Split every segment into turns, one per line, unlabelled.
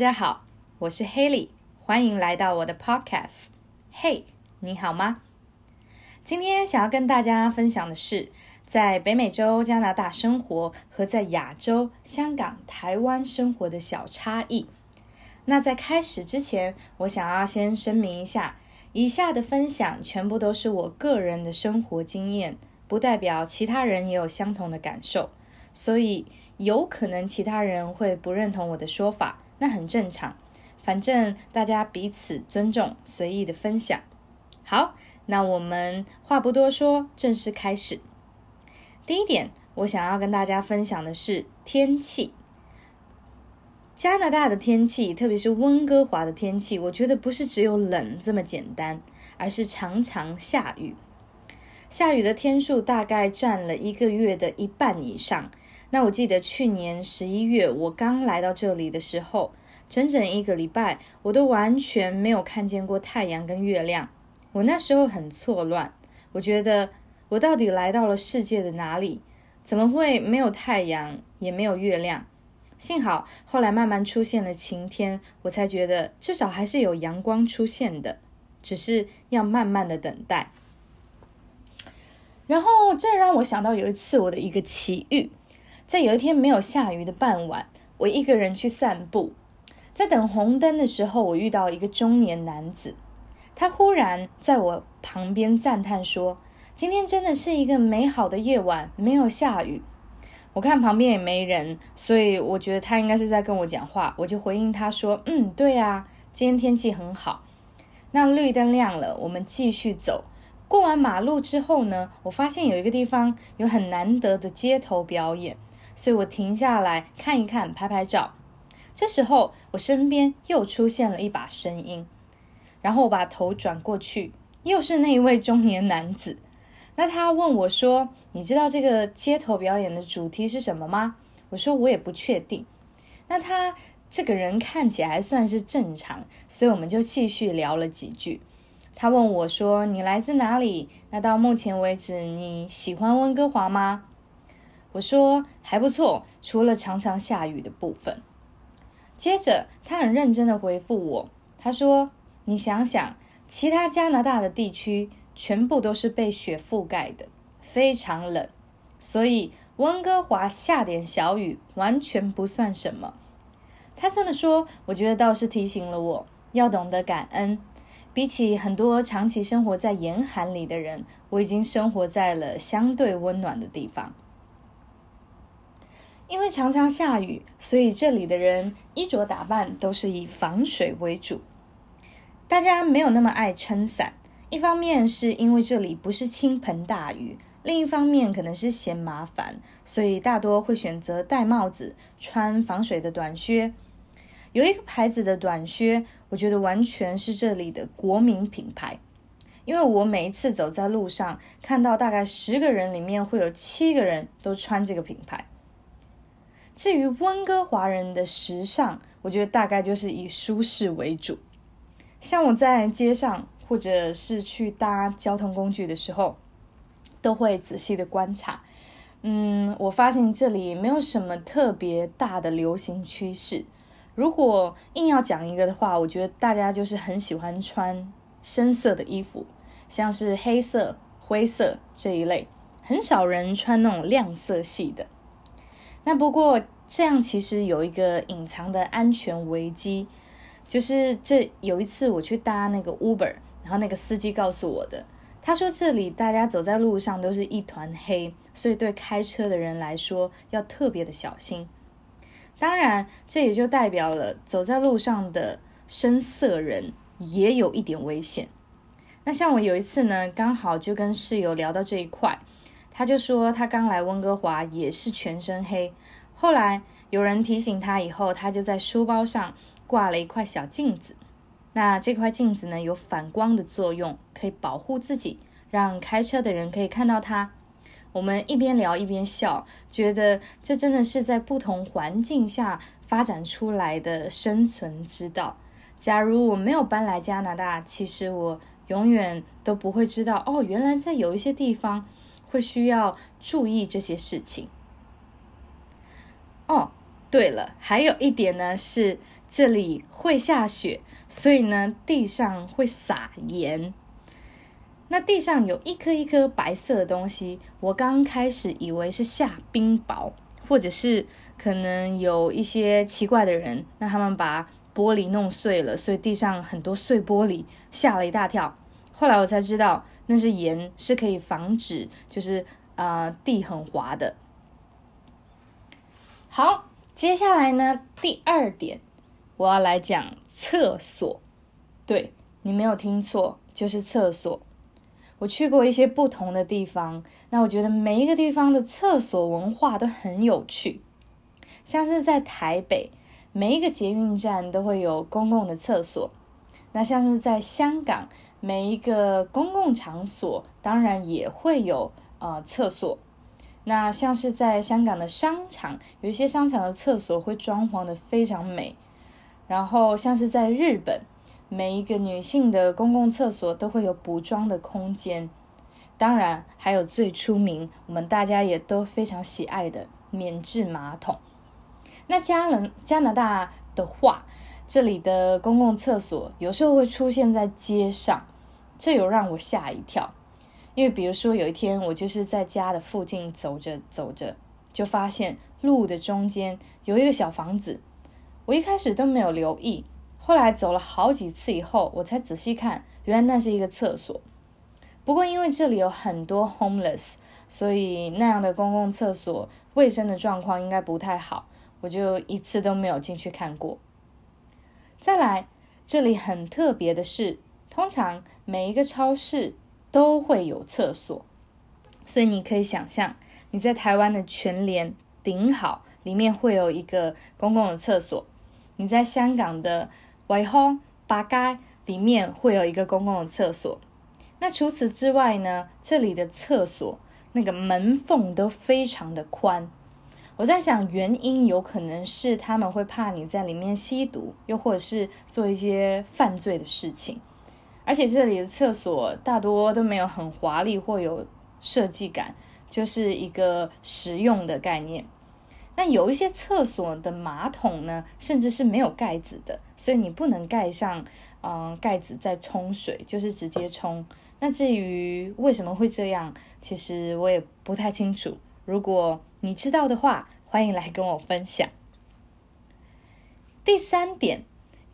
大家好，我是 Haley，欢迎来到我的 Podcast。嘿，你好吗？今天想要跟大家分享的是，在北美洲加拿大生活和在亚洲香港、台湾生活的小差异。那在开始之前，我想要先声明一下，以下的分享全部都是我个人的生活经验，不代表其他人也有相同的感受，所以。有可能其他人会不认同我的说法，那很正常。反正大家彼此尊重，随意的分享。好，那我们话不多说，正式开始。第一点，我想要跟大家分享的是天气。加拿大的天气，特别是温哥华的天气，我觉得不是只有冷这么简单，而是常常下雨。下雨的天数大概占了一个月的一半以上。那我记得去年十一月我刚来到这里的时候，整整一个礼拜我都完全没有看见过太阳跟月亮。我那时候很错乱，我觉得我到底来到了世界的哪里？怎么会没有太阳也没有月亮？幸好后来慢慢出现了晴天，我才觉得至少还是有阳光出现的，只是要慢慢的等待。然后这让我想到有一次我的一个奇遇。在有一天没有下雨的傍晚，我一个人去散步，在等红灯的时候，我遇到一个中年男子，他忽然在我旁边赞叹说：“今天真的是一个美好的夜晚，没有下雨。”我看旁边也没人，所以我觉得他应该是在跟我讲话，我就回应他说：“嗯，对啊，今天天气很好。”那绿灯亮了，我们继续走。过完马路之后呢，我发现有一个地方有很难得的街头表演。所以我停下来看一看，拍拍照。这时候，我身边又出现了一把声音，然后我把头转过去，又是那一位中年男子。那他问我说：“你知道这个街头表演的主题是什么吗？”我说：“我也不确定。”那他这个人看起来还算是正常，所以我们就继续聊了几句。他问我说：“你来自哪里？那到目前为止，你喜欢温哥华吗？”我说还不错，除了常常下雨的部分。接着他很认真的回复我，他说：“你想想，其他加拿大的地区全部都是被雪覆盖的，非常冷，所以温哥华下点小雨完全不算什么。”他这么说，我觉得倒是提醒了我要懂得感恩。比起很多长期生活在严寒里的人，我已经生活在了相对温暖的地方。因为常常下雨，所以这里的人衣着打扮都是以防水为主。大家没有那么爱撑伞，一方面是因为这里不是倾盆大雨，另一方面可能是嫌麻烦，所以大多会选择戴帽子、穿防水的短靴。有一个牌子的短靴，我觉得完全是这里的国民品牌，因为我每一次走在路上，看到大概十个人里面会有七个人都穿这个品牌。至于温哥华人的时尚，我觉得大概就是以舒适为主。像我在街上或者是去搭交通工具的时候，都会仔细的观察。嗯，我发现这里没有什么特别大的流行趋势。如果硬要讲一个的话，我觉得大家就是很喜欢穿深色的衣服，像是黑色、灰色这一类，很少人穿那种亮色系的。那不过这样其实有一个隐藏的安全危机，就是这有一次我去搭那个 Uber，然后那个司机告诉我的，他说这里大家走在路上都是一团黑，所以对开车的人来说要特别的小心。当然，这也就代表了走在路上的深色人也有一点危险。那像我有一次呢，刚好就跟室友聊到这一块。他就说他刚来温哥华也是全身黑，后来有人提醒他以后，他就在书包上挂了一块小镜子。那这块镜子呢有反光的作用，可以保护自己，让开车的人可以看到他。我们一边聊一边笑，觉得这真的是在不同环境下发展出来的生存之道。假如我没有搬来加拿大，其实我永远都不会知道哦，原来在有一些地方。会需要注意这些事情哦。对了，还有一点呢是这里会下雪，所以呢地上会撒盐。那地上有一颗一颗白色的东西，我刚开始以为是下冰雹，或者是可能有一些奇怪的人，那他们把玻璃弄碎了，所以地上很多碎玻璃，吓了一大跳。后来我才知道，那是盐，是可以防止就是呃地很滑的。好，接下来呢，第二点，我要来讲厕所。对你没有听错，就是厕所。我去过一些不同的地方，那我觉得每一个地方的厕所文化都很有趣。像是在台北，每一个捷运站都会有公共的厕所。那像是在香港，每一个公共场所当然也会有呃厕所。那像是在香港的商场，有一些商场的厕所会装潢的非常美。然后像是在日本。每一个女性的公共厕所都会有补妆的空间，当然还有最出名，我们大家也都非常喜爱的免治马桶。那加人加拿大的话，这里的公共厕所有时候会出现在街上，这有让我吓一跳。因为比如说有一天我就是在家的附近走着走着，就发现路的中间有一个小房子，我一开始都没有留意。后来走了好几次以后，我才仔细看，原来那是一个厕所。不过因为这里有很多 homeless，所以那样的公共厕所卫生的状况应该不太好，我就一次都没有进去看过。再来，这里很特别的是，通常每一个超市都会有厕所，所以你可以想象，你在台湾的全联、顶好里面会有一个公共的厕所，你在香港的。外后八街里面会有一个公共的厕所，那除此之外呢？这里的厕所那个门缝都非常的宽。我在想，原因有可能是他们会怕你在里面吸毒，又或者是做一些犯罪的事情。而且这里的厕所大多都没有很华丽或有设计感，就是一个实用的概念。那有一些厕所的马桶呢，甚至是没有盖子的，所以你不能盖上嗯盖子再冲水，就是直接冲。那至于为什么会这样，其实我也不太清楚。如果你知道的话，欢迎来跟我分享。第三点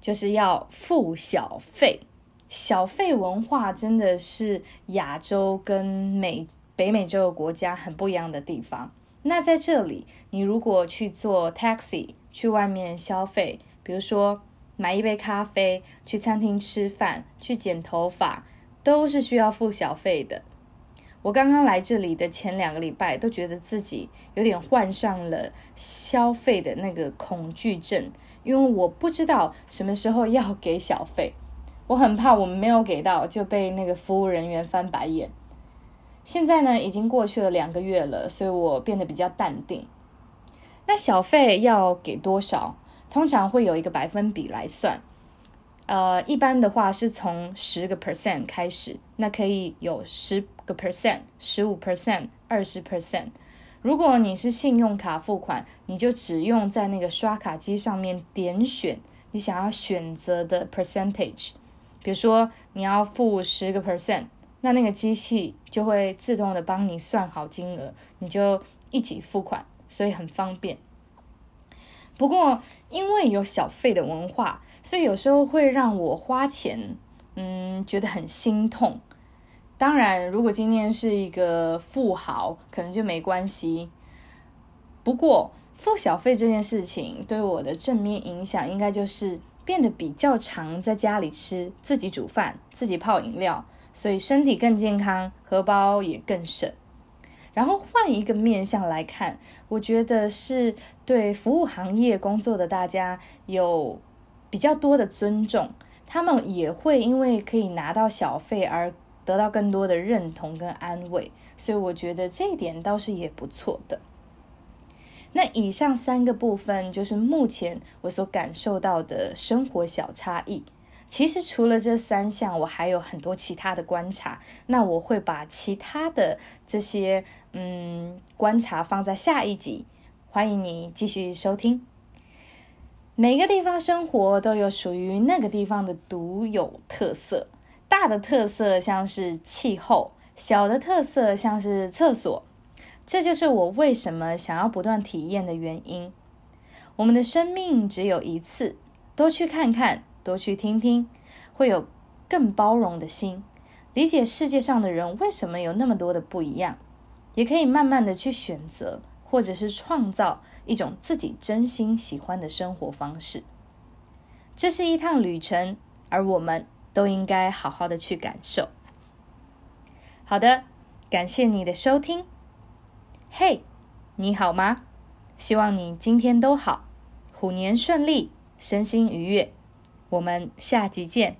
就是要付小费，小费文化真的是亚洲跟美北美洲的国家很不一样的地方。那在这里，你如果去做 taxi，去外面消费，比如说买一杯咖啡，去餐厅吃饭，去剪头发，都是需要付小费的。我刚刚来这里的前两个礼拜，都觉得自己有点患上了消费的那个恐惧症，因为我不知道什么时候要给小费，我很怕我们没有给到就被那个服务人员翻白眼。现在呢，已经过去了两个月了，所以我变得比较淡定。那小费要给多少？通常会有一个百分比来算。呃，一般的话是从十个 percent 开始，那可以有十个 percent、十五 percent、二十 percent。如果你是信用卡付款，你就只用在那个刷卡机上面点选你想要选择的 percentage。比如说你要付十个 percent。那那个机器就会自动的帮你算好金额，你就一起付款，所以很方便。不过因为有小费的文化，所以有时候会让我花钱，嗯，觉得很心痛。当然，如果今天是一个富豪，可能就没关系。不过付小费这件事情对我的正面影响，应该就是变得比较常在家里吃，自己煮饭，自己泡饮料。所以身体更健康，荷包也更省。然后换一个面向来看，我觉得是对服务行业工作的大家有比较多的尊重，他们也会因为可以拿到小费而得到更多的认同跟安慰。所以我觉得这一点倒是也不错的。那以上三个部分就是目前我所感受到的生活小差异。其实除了这三项，我还有很多其他的观察。那我会把其他的这些嗯观察放在下一集，欢迎你继续收听。每个地方生活都有属于那个地方的独有特色。大的特色像是气候，小的特色像是厕所。这就是我为什么想要不断体验的原因。我们的生命只有一次，多去看看，多去听听，会有更包容的心，理解世界上的人为什么有那么多的不一样，也可以慢慢的去选择，或者是创造一种自己真心喜欢的生活方式。这是一趟旅程，而我们都应该好好的去感受。好的，感谢你的收听。嘿，你好吗？希望你今天都好，虎年顺利，身心愉悦。我们下集见。